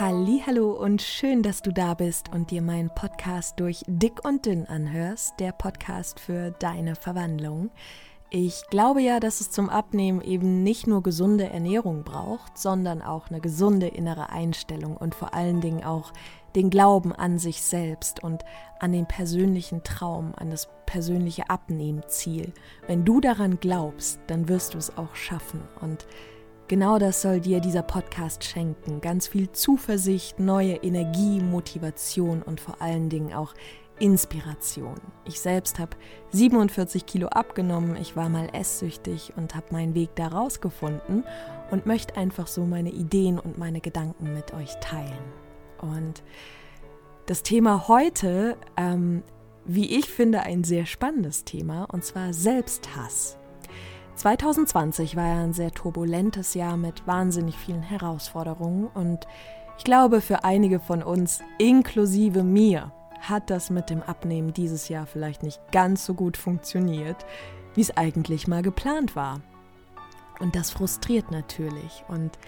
Hallo und schön, dass du da bist und dir meinen Podcast durch Dick und Dünn anhörst, der Podcast für deine Verwandlung. Ich glaube ja, dass es zum Abnehmen eben nicht nur gesunde Ernährung braucht, sondern auch eine gesunde innere Einstellung und vor allen Dingen auch den Glauben an sich selbst und an den persönlichen Traum, an das persönliche Abnehmziel. Wenn du daran glaubst, dann wirst du es auch schaffen und Genau das soll dir dieser Podcast schenken. Ganz viel Zuversicht, neue Energie, Motivation und vor allen Dingen auch Inspiration. Ich selbst habe 47 Kilo abgenommen, ich war mal esssüchtig und habe meinen Weg daraus gefunden und möchte einfach so meine Ideen und meine Gedanken mit euch teilen. Und das Thema heute, ähm, wie ich finde, ein sehr spannendes Thema, und zwar Selbsthass. 2020 war ja ein sehr turbulentes Jahr mit wahnsinnig vielen Herausforderungen und ich glaube, für einige von uns, inklusive mir, hat das mit dem Abnehmen dieses Jahr vielleicht nicht ganz so gut funktioniert, wie es eigentlich mal geplant war. Und das frustriert natürlich und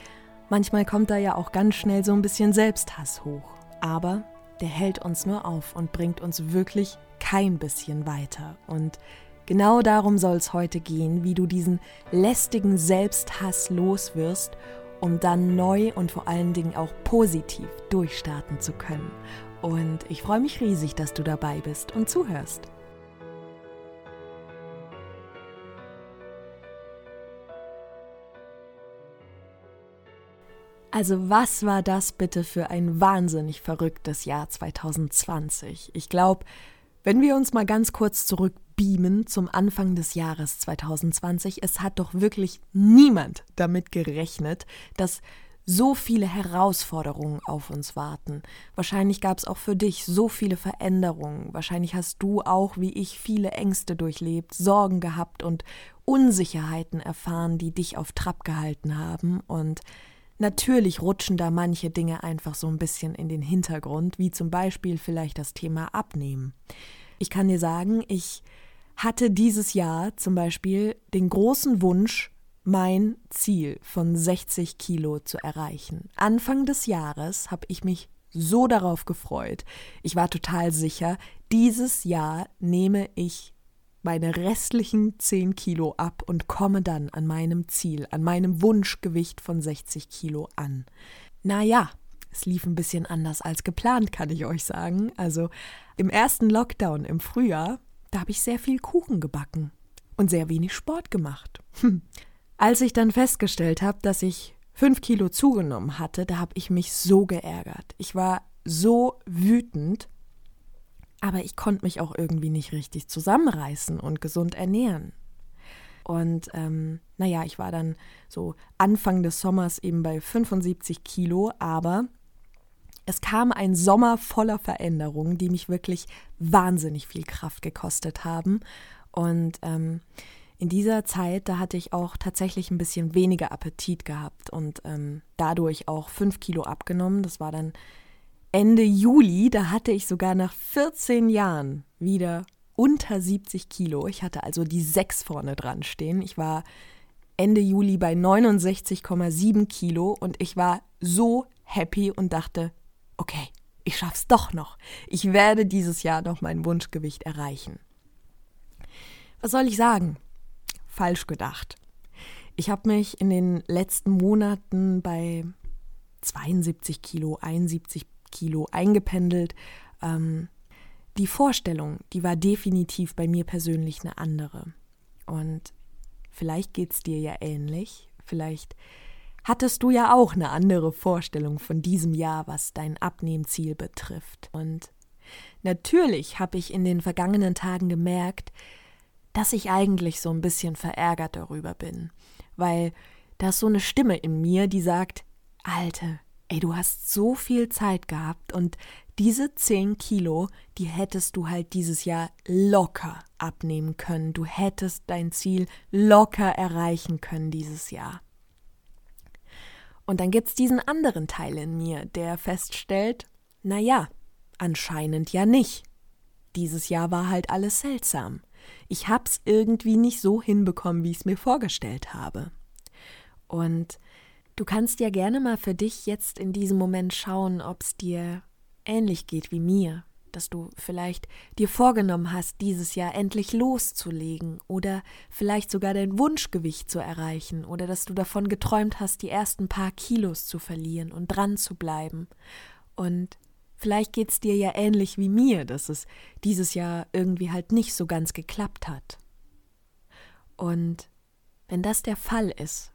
manchmal kommt da ja auch ganz schnell so ein bisschen Selbsthass hoch. Aber der hält uns nur auf und bringt uns wirklich kein bisschen weiter. Und Genau darum soll es heute gehen, wie du diesen lästigen Selbsthass loswirst, um dann neu und vor allen Dingen auch positiv durchstarten zu können. Und ich freue mich riesig, dass du dabei bist und zuhörst. Also was war das bitte für ein wahnsinnig verrücktes Jahr 2020? Ich glaube, wenn wir uns mal ganz kurz zurück beamen zum Anfang des Jahres 2020. Es hat doch wirklich niemand damit gerechnet, dass so viele Herausforderungen auf uns warten. Wahrscheinlich gab es auch für dich so viele Veränderungen. Wahrscheinlich hast du auch, wie ich, viele Ängste durchlebt, Sorgen gehabt und Unsicherheiten erfahren, die dich auf Trab gehalten haben. Und natürlich rutschen da manche Dinge einfach so ein bisschen in den Hintergrund, wie zum Beispiel vielleicht das Thema Abnehmen. Ich kann dir sagen, ich hatte dieses Jahr zum Beispiel den großen Wunsch, mein Ziel von 60 Kilo zu erreichen. Anfang des Jahres habe ich mich so darauf gefreut. Ich war total sicher, dieses Jahr nehme ich meine restlichen 10 Kilo ab und komme dann an meinem Ziel, an meinem Wunschgewicht von 60 Kilo an. Naja, es lief ein bisschen anders als geplant, kann ich euch sagen. Also im ersten Lockdown im Frühjahr da habe ich sehr viel Kuchen gebacken und sehr wenig Sport gemacht. Hm. Als ich dann festgestellt habe, dass ich fünf Kilo zugenommen hatte, da habe ich mich so geärgert. Ich war so wütend, aber ich konnte mich auch irgendwie nicht richtig zusammenreißen und gesund ernähren. Und ähm, naja, ich war dann so Anfang des Sommers eben bei 75 Kilo, aber es kam ein Sommer voller Veränderungen, die mich wirklich wahnsinnig viel Kraft gekostet haben. Und ähm, in dieser Zeit, da hatte ich auch tatsächlich ein bisschen weniger Appetit gehabt und ähm, dadurch auch fünf Kilo abgenommen. Das war dann Ende Juli, da hatte ich sogar nach 14 Jahren wieder unter 70 Kilo. Ich hatte also die 6 vorne dran stehen. Ich war Ende Juli bei 69,7 Kilo und ich war so happy und dachte, okay, ich schaff's doch noch. Ich werde dieses Jahr noch mein Wunschgewicht erreichen. Was soll ich sagen? Falsch gedacht. Ich habe mich in den letzten Monaten bei 72 Kilo, 71 Kilo eingependelt. Ähm, die Vorstellung, die war definitiv bei mir persönlich eine andere. Und vielleicht geht es dir ja ähnlich. Vielleicht hattest du ja auch eine andere Vorstellung von diesem Jahr, was dein Abnehmziel betrifft. Und natürlich habe ich in den vergangenen Tagen gemerkt, dass ich eigentlich so ein bisschen verärgert darüber bin, weil da ist so eine Stimme in mir, die sagt, Alte, ey, du hast so viel Zeit gehabt und diese 10 Kilo, die hättest du halt dieses Jahr locker abnehmen können. Du hättest dein Ziel locker erreichen können dieses Jahr. Und dann gibt es diesen anderen Teil in mir, der feststellt, na ja, anscheinend ja nicht. Dieses Jahr war halt alles seltsam. Ich hab's irgendwie nicht so hinbekommen, wie ich es mir vorgestellt habe. Und Du kannst ja gerne mal für dich jetzt in diesem Moment schauen, ob es dir ähnlich geht wie mir, dass du vielleicht dir vorgenommen hast, dieses Jahr endlich loszulegen oder vielleicht sogar dein Wunschgewicht zu erreichen oder dass du davon geträumt hast, die ersten paar Kilos zu verlieren und dran zu bleiben. Und vielleicht geht es dir ja ähnlich wie mir, dass es dieses Jahr irgendwie halt nicht so ganz geklappt hat. Und wenn das der Fall ist,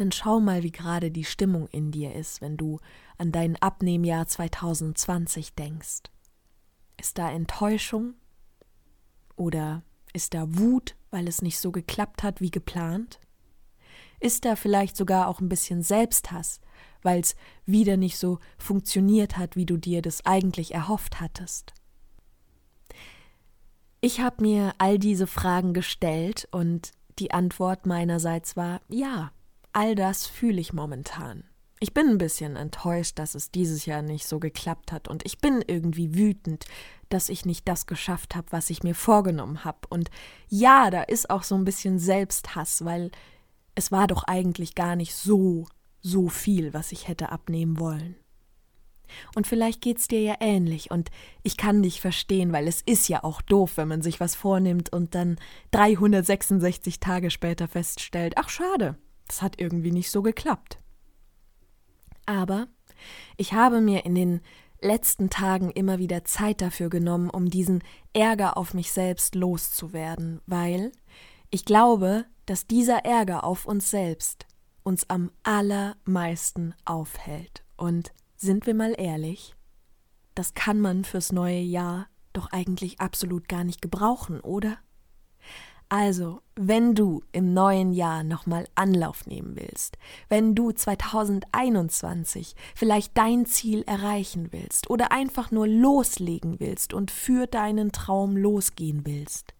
dann schau mal, wie gerade die Stimmung in dir ist, wenn du an dein Abnehmjahr 2020 denkst. Ist da Enttäuschung? Oder ist da Wut, weil es nicht so geklappt hat wie geplant? Ist da vielleicht sogar auch ein bisschen Selbsthass, weil es wieder nicht so funktioniert hat, wie du dir das eigentlich erhofft hattest? Ich habe mir all diese Fragen gestellt und die Antwort meinerseits war ja. All das fühle ich momentan. Ich bin ein bisschen enttäuscht, dass es dieses Jahr nicht so geklappt hat und ich bin irgendwie wütend, dass ich nicht das geschafft habe, was ich mir vorgenommen habe. Und ja, da ist auch so ein bisschen Selbsthass, weil es war doch eigentlich gar nicht so, so viel, was ich hätte abnehmen wollen. Und vielleicht geht's dir ja ähnlich und ich kann dich verstehen, weil es ist ja auch doof, wenn man sich was vornimmt und dann 366 Tage später feststellt, ach schade, das hat irgendwie nicht so geklappt. Aber ich habe mir in den letzten Tagen immer wieder Zeit dafür genommen, um diesen Ärger auf mich selbst loszuwerden, weil ich glaube, dass dieser Ärger auf uns selbst uns am allermeisten aufhält. Und sind wir mal ehrlich, das kann man fürs neue Jahr doch eigentlich absolut gar nicht gebrauchen, oder? Also, wenn du im neuen Jahr nochmal Anlauf nehmen willst, wenn du 2021 vielleicht dein Ziel erreichen willst oder einfach nur loslegen willst und für deinen Traum losgehen willst,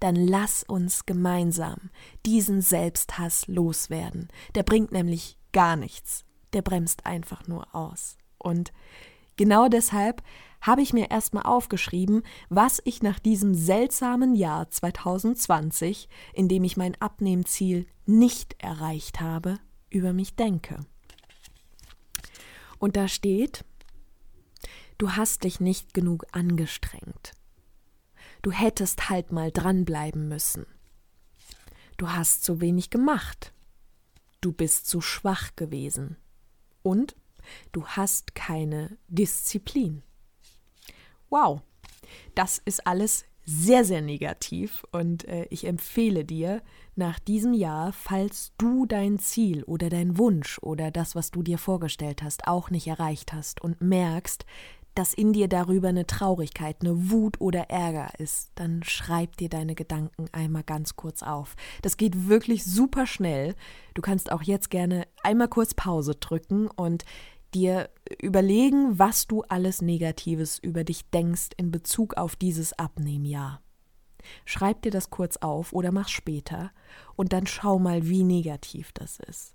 dann lass uns gemeinsam diesen Selbsthass loswerden. Der bringt nämlich gar nichts. Der bremst einfach nur aus. Und genau deshalb habe ich mir erstmal aufgeschrieben, was ich nach diesem seltsamen Jahr 2020, in dem ich mein Abnehmziel nicht erreicht habe, über mich denke. Und da steht, du hast dich nicht genug angestrengt. Du hättest halt mal dranbleiben müssen. Du hast zu wenig gemacht. Du bist zu schwach gewesen. Und du hast keine Disziplin. Wow, das ist alles sehr, sehr negativ und äh, ich empfehle dir, nach diesem Jahr, falls du dein Ziel oder dein Wunsch oder das, was du dir vorgestellt hast, auch nicht erreicht hast und merkst, dass in dir darüber eine Traurigkeit, eine Wut oder Ärger ist, dann schreib dir deine Gedanken einmal ganz kurz auf. Das geht wirklich super schnell. Du kannst auch jetzt gerne einmal kurz Pause drücken und dir überlegen, was du alles Negatives über dich denkst in Bezug auf dieses Abnehmjahr. Schreib dir das kurz auf oder mach später und dann schau mal, wie negativ das ist.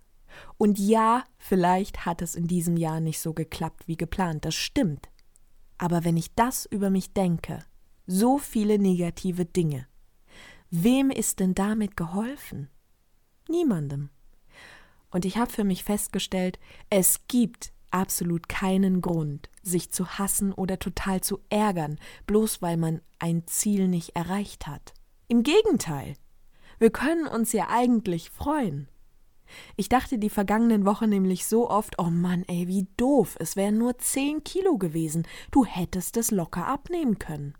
Und ja, vielleicht hat es in diesem Jahr nicht so geklappt wie geplant, das stimmt. Aber wenn ich das über mich denke, so viele negative Dinge, wem ist denn damit geholfen? Niemandem. Und ich habe für mich festgestellt, es gibt absolut keinen Grund, sich zu hassen oder total zu ärgern, bloß weil man ein Ziel nicht erreicht hat. Im Gegenteil. Wir können uns ja eigentlich freuen. Ich dachte die vergangenen Wochen nämlich so oft, oh Mann, ey, wie doof, es wären nur zehn Kilo gewesen, du hättest es locker abnehmen können.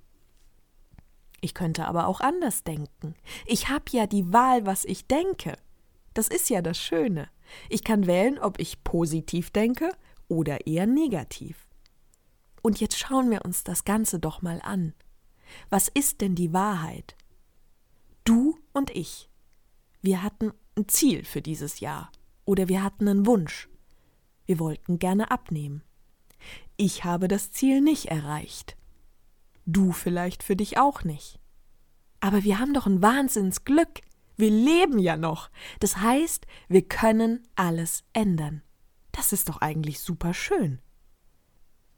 Ich könnte aber auch anders denken. Ich habe ja die Wahl, was ich denke. Das ist ja das Schöne. Ich kann wählen, ob ich positiv denke oder eher negativ. Und jetzt schauen wir uns das Ganze doch mal an. Was ist denn die Wahrheit? Du und ich. Wir hatten ein Ziel für dieses Jahr oder wir hatten einen Wunsch. Wir wollten gerne abnehmen. Ich habe das Ziel nicht erreicht. Du vielleicht für dich auch nicht. Aber wir haben doch ein Wahnsinnsglück. Wir leben ja noch. Das heißt, wir können alles ändern. Das ist doch eigentlich super schön.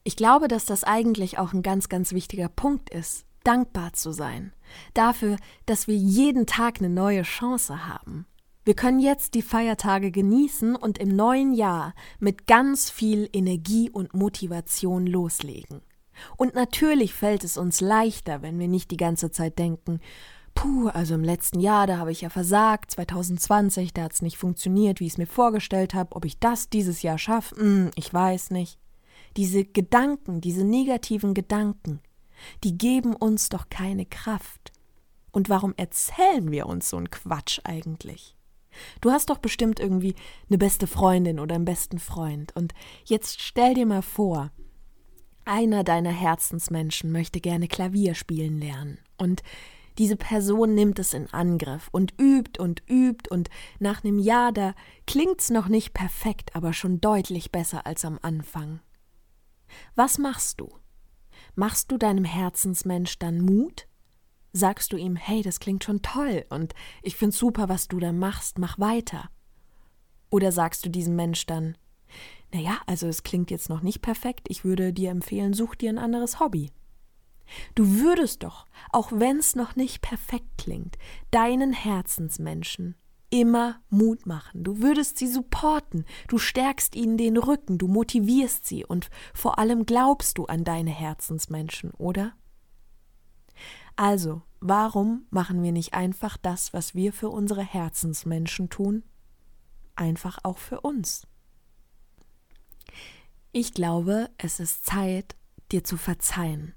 Ich glaube, dass das eigentlich auch ein ganz, ganz wichtiger Punkt ist, dankbar zu sein. Dafür, dass wir jeden Tag eine neue Chance haben. Wir können jetzt die Feiertage genießen und im neuen Jahr mit ganz viel Energie und Motivation loslegen. Und natürlich fällt es uns leichter, wenn wir nicht die ganze Zeit denken, puh, also im letzten Jahr, da habe ich ja versagt, 2020, da hat es nicht funktioniert, wie ich es mir vorgestellt habe, ob ich das dieses Jahr schaffe, hm, ich weiß nicht. Diese Gedanken, diese negativen Gedanken, die geben uns doch keine Kraft. Und warum erzählen wir uns so einen Quatsch eigentlich? Du hast doch bestimmt irgendwie eine beste Freundin oder einen besten Freund. Und jetzt stell dir mal vor, einer deiner Herzensmenschen möchte gerne Klavier spielen lernen. Und diese Person nimmt es in Angriff und übt und übt und nach einem Jahr da klingt's noch nicht perfekt, aber schon deutlich besser als am Anfang. Was machst du? Machst du deinem Herzensmensch dann Mut? Sagst du ihm, hey, das klingt schon toll und ich find's super, was du da machst, mach weiter? Oder sagst du diesem Mensch dann, naja, also es klingt jetzt noch nicht perfekt, ich würde dir empfehlen, such dir ein anderes Hobby. Du würdest doch, auch wenn's noch nicht perfekt klingt, deinen Herzensmenschen immer Mut machen. Du würdest sie supporten, du stärkst ihnen den Rücken, du motivierst sie und vor allem glaubst du an deine Herzensmenschen, oder? Also, warum machen wir nicht einfach das, was wir für unsere Herzensmenschen tun? Einfach auch für uns. Ich glaube, es ist Zeit, dir zu verzeihen.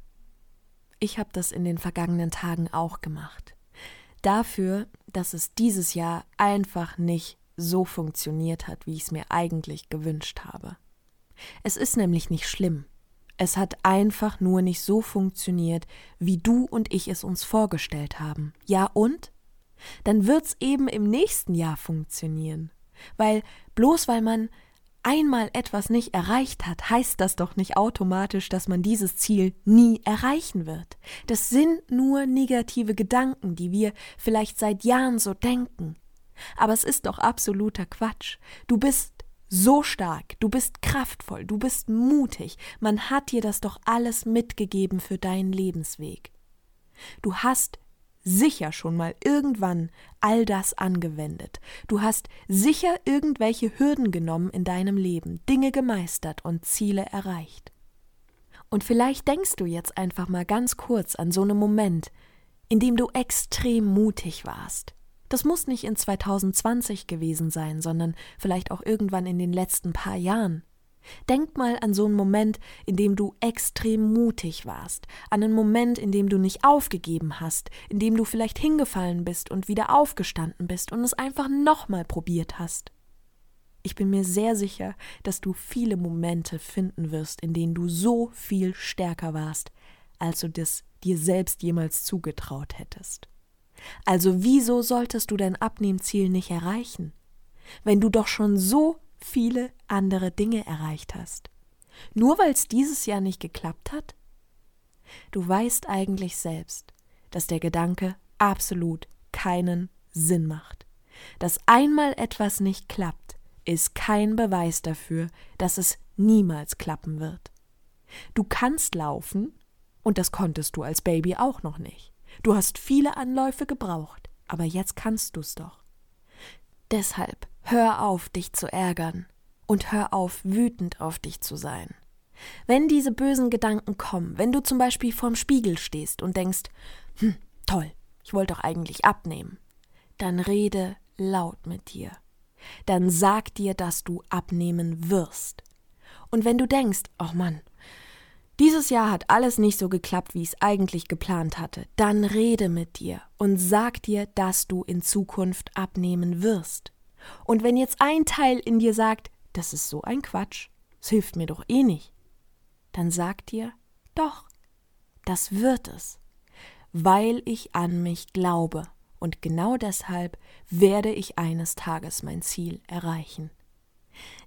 Ich habe das in den vergangenen Tagen auch gemacht. Dafür, dass es dieses Jahr einfach nicht so funktioniert hat, wie ich es mir eigentlich gewünscht habe. Es ist nämlich nicht schlimm. Es hat einfach nur nicht so funktioniert, wie du und ich es uns vorgestellt haben. Ja und? Dann wird's eben im nächsten Jahr funktionieren. Weil bloß weil man einmal etwas nicht erreicht hat, heißt das doch nicht automatisch, dass man dieses Ziel nie erreichen wird. Das sind nur negative Gedanken, die wir vielleicht seit Jahren so denken. Aber es ist doch absoluter Quatsch. Du bist so stark, du bist kraftvoll, du bist mutig, man hat dir das doch alles mitgegeben für deinen Lebensweg. Du hast sicher schon mal irgendwann all das angewendet. Du hast sicher irgendwelche Hürden genommen in deinem Leben, Dinge gemeistert und Ziele erreicht. Und vielleicht denkst du jetzt einfach mal ganz kurz an so einen Moment, in dem du extrem mutig warst, das muss nicht in 2020 gewesen sein, sondern vielleicht auch irgendwann in den letzten paar Jahren. Denk mal an so einen Moment, in dem du extrem mutig warst, an einen Moment, in dem du nicht aufgegeben hast, in dem du vielleicht hingefallen bist und wieder aufgestanden bist und es einfach nochmal probiert hast. Ich bin mir sehr sicher, dass du viele Momente finden wirst, in denen du so viel stärker warst, als du das dir selbst jemals zugetraut hättest. Also wieso solltest du dein Abnehmziel nicht erreichen, wenn du doch schon so viele andere Dinge erreicht hast? Nur weil es dieses Jahr nicht geklappt hat? Du weißt eigentlich selbst, dass der Gedanke absolut keinen Sinn macht. Dass einmal etwas nicht klappt, ist kein Beweis dafür, dass es niemals klappen wird. Du kannst laufen, und das konntest du als Baby auch noch nicht. Du hast viele Anläufe gebraucht, aber jetzt kannst du's doch. Deshalb hör auf, dich zu ärgern und hör auf, wütend auf dich zu sein. Wenn diese bösen Gedanken kommen, wenn du zum Beispiel vorm Spiegel stehst und denkst, hm, toll, ich wollte doch eigentlich abnehmen, dann rede laut mit dir. Dann sag dir, dass du abnehmen wirst. Und wenn du denkst, oh Mann, dieses Jahr hat alles nicht so geklappt, wie ich es eigentlich geplant hatte. Dann rede mit dir und sag dir, dass du in Zukunft abnehmen wirst. Und wenn jetzt ein Teil in dir sagt, das ist so ein Quatsch, es hilft mir doch eh nicht, dann sag dir, doch, das wird es, weil ich an mich glaube. Und genau deshalb werde ich eines Tages mein Ziel erreichen.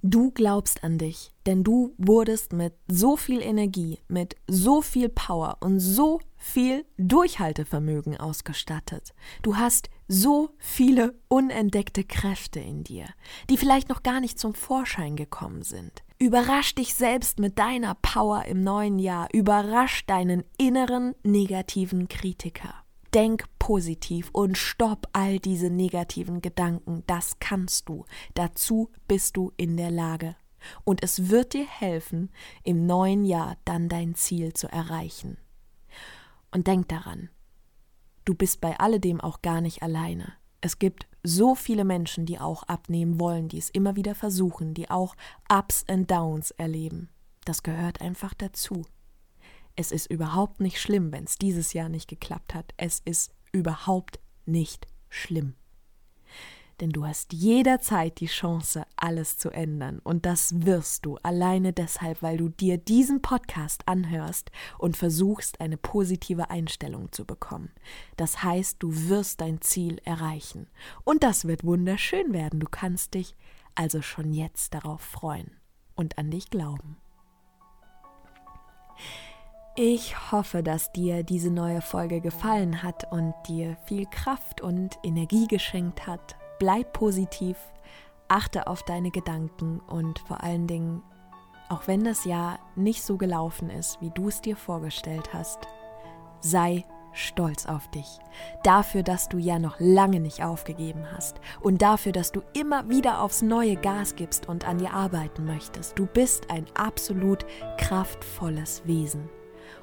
Du glaubst an dich, denn du wurdest mit so viel Energie, mit so viel Power und so viel Durchhaltevermögen ausgestattet. Du hast so viele unentdeckte Kräfte in dir, die vielleicht noch gar nicht zum Vorschein gekommen sind. Überrasch dich selbst mit deiner Power im neuen Jahr, überrasch deinen inneren negativen Kritiker. Denk positiv und stopp all diese negativen Gedanken. Das kannst du. Dazu bist du in der Lage. Und es wird dir helfen, im neuen Jahr dann dein Ziel zu erreichen. Und denk daran, du bist bei alledem auch gar nicht alleine. Es gibt so viele Menschen, die auch abnehmen wollen, die es immer wieder versuchen, die auch Ups and Downs erleben. Das gehört einfach dazu. Es ist überhaupt nicht schlimm, wenn es dieses Jahr nicht geklappt hat. Es ist überhaupt nicht schlimm. Denn du hast jederzeit die Chance, alles zu ändern. Und das wirst du alleine deshalb, weil du dir diesen Podcast anhörst und versuchst, eine positive Einstellung zu bekommen. Das heißt, du wirst dein Ziel erreichen. Und das wird wunderschön werden. Du kannst dich also schon jetzt darauf freuen und an dich glauben. Ich hoffe, dass dir diese neue Folge gefallen hat und dir viel Kraft und Energie geschenkt hat. Bleib positiv, achte auf deine Gedanken und vor allen Dingen, auch wenn das Jahr nicht so gelaufen ist, wie du es dir vorgestellt hast, sei stolz auf dich. Dafür, dass du ja noch lange nicht aufgegeben hast und dafür, dass du immer wieder aufs neue Gas gibst und an dir arbeiten möchtest. Du bist ein absolut kraftvolles Wesen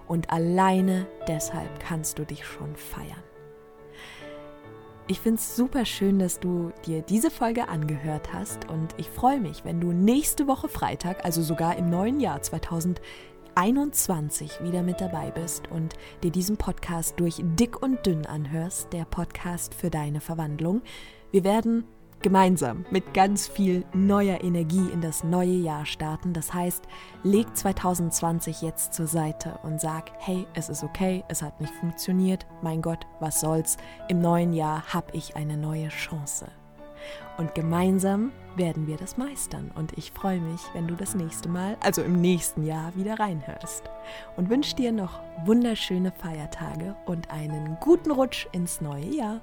und alleine deshalb kannst du dich schon feiern. Ich finde es super schön, dass du dir diese Folge angehört hast und ich freue mich, wenn du nächste Woche Freitag, also sogar im neuen Jahr 2021 wieder mit dabei bist und dir diesen Podcast durch dick und dünn anhörst, der Podcast für deine Verwandlung. Wir werden gemeinsam mit ganz viel neuer Energie in das neue Jahr starten. Das heißt, leg 2020 jetzt zur Seite und sag, hey, es ist okay, es hat nicht funktioniert, mein Gott, was soll's, im neuen Jahr habe ich eine neue Chance. Und gemeinsam werden wir das meistern. Und ich freue mich, wenn du das nächste Mal, also im nächsten Jahr, wieder reinhörst. Und wünsche dir noch wunderschöne Feiertage und einen guten Rutsch ins neue Jahr.